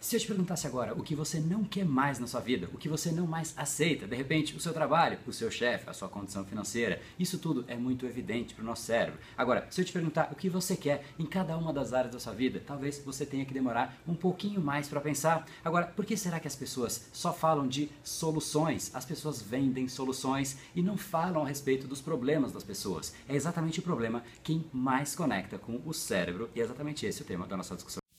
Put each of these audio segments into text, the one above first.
Se eu te perguntasse agora o que você não quer mais na sua vida, o que você não mais aceita, de repente o seu trabalho, o seu chefe, a sua condição financeira, isso tudo é muito evidente para o nosso cérebro. Agora, se eu te perguntar o que você quer em cada uma das áreas da sua vida, talvez você tenha que demorar um pouquinho mais para pensar. Agora, por que será que as pessoas só falam de soluções? As pessoas vendem soluções e não falam a respeito dos problemas das pessoas. É exatamente o problema quem mais conecta com o cérebro e é exatamente esse o tema da nossa discussão.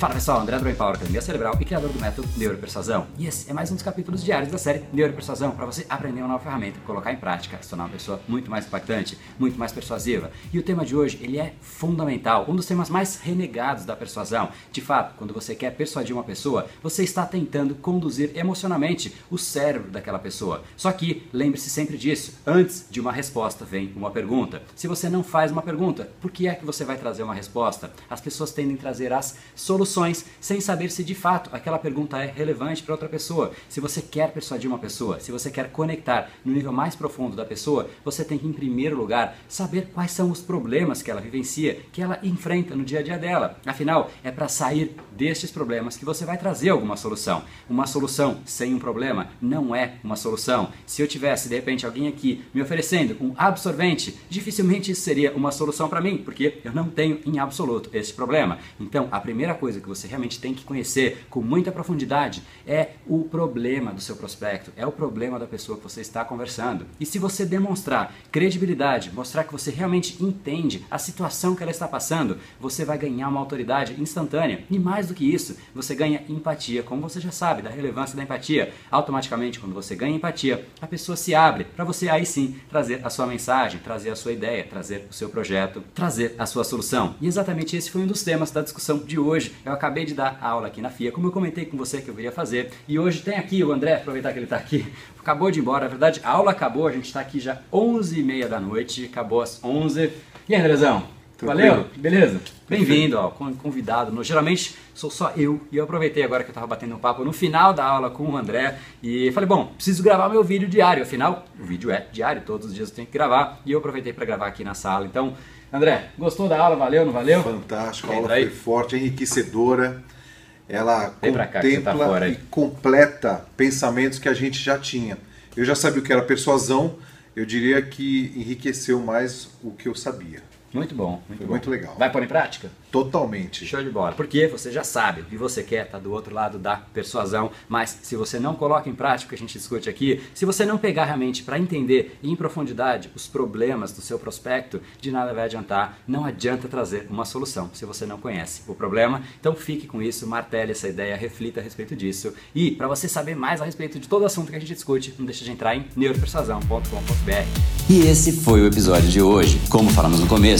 Fala pessoal, André Brain Power, Academia Cerebral e criador do método Neuropersuasão. E esse é mais um dos capítulos diários da série Neuropersuasão para você aprender uma nova ferramenta, colocar em prática, se tornar uma pessoa muito mais impactante, muito mais persuasiva. E o tema de hoje, ele é fundamental, um dos temas mais renegados da persuasão. De fato, quando você quer persuadir uma pessoa, você está tentando conduzir emocionalmente o cérebro daquela pessoa. Só que lembre-se sempre disso, antes de uma resposta vem uma pergunta. Se você não faz uma pergunta, por que é que você vai trazer uma resposta? As pessoas tendem a trazer as soluções soluções sem saber se de fato aquela pergunta é relevante para outra pessoa. Se você quer persuadir uma pessoa, se você quer conectar no nível mais profundo da pessoa, você tem que, em primeiro lugar, saber quais são os problemas que ela vivencia, que ela enfrenta no dia a dia dela. Afinal, é para sair destes problemas que você vai trazer alguma solução. Uma solução sem um problema não é uma solução. Se eu tivesse, de repente, alguém aqui me oferecendo um absorvente, dificilmente isso seria uma solução para mim, porque eu não tenho em absoluto esse problema. Então, a primeira coisa coisa que você realmente tem que conhecer com muita profundidade é o problema do seu prospecto, é o problema da pessoa que você está conversando. E se você demonstrar credibilidade, mostrar que você realmente entende a situação que ela está passando, você vai ganhar uma autoridade instantânea. E mais do que isso, você ganha empatia, como você já sabe da relevância da empatia. Automaticamente, quando você ganha empatia, a pessoa se abre para você aí sim trazer a sua mensagem, trazer a sua ideia, trazer o seu projeto, trazer a sua solução. E exatamente esse foi um dos temas da discussão de hoje. Eu acabei de dar aula aqui na FIA, como eu comentei com você que eu viria fazer. E hoje tem aqui o André, aproveitar que ele está aqui, acabou de ir embora. Na verdade, a aula acabou, a gente está aqui já 11h30 da noite, acabou às 11 E aí, Andrezão? Valeu? Beleza? Bem-vindo, ó, convidado. No, geralmente sou só eu e eu aproveitei agora que eu estava batendo um papo no final da aula com o André e falei, bom, preciso gravar meu vídeo diário. Afinal, o vídeo é diário, todos os dias eu tenho que gravar e eu aproveitei para gravar aqui na sala. Então, André, gostou da aula? Valeu, não valeu? Fantástico, a aula foi forte, enriquecedora. Ela Vem tá contempla tá e completa pensamentos que a gente já tinha. Eu já sabia o que era persuasão, eu diria que enriqueceu mais o que eu sabia. Muito bom, muito Foi bom. muito legal. Vai pôr em prática? Totalmente. Show de bola. Porque você já sabe o que você quer, tá do outro lado da persuasão, mas se você não coloca em prática o que a gente discute aqui, se você não pegar realmente para entender em profundidade os problemas do seu prospecto, de nada vai adiantar, não adianta trazer uma solução se você não conhece o problema. Então fique com isso, martele essa ideia, reflita a respeito disso. E para você saber mais a respeito de todo o assunto que a gente discute, não deixe de entrar em neuropersuasão.com.br. E esse foi o episódio de hoje. Como falamos no começo,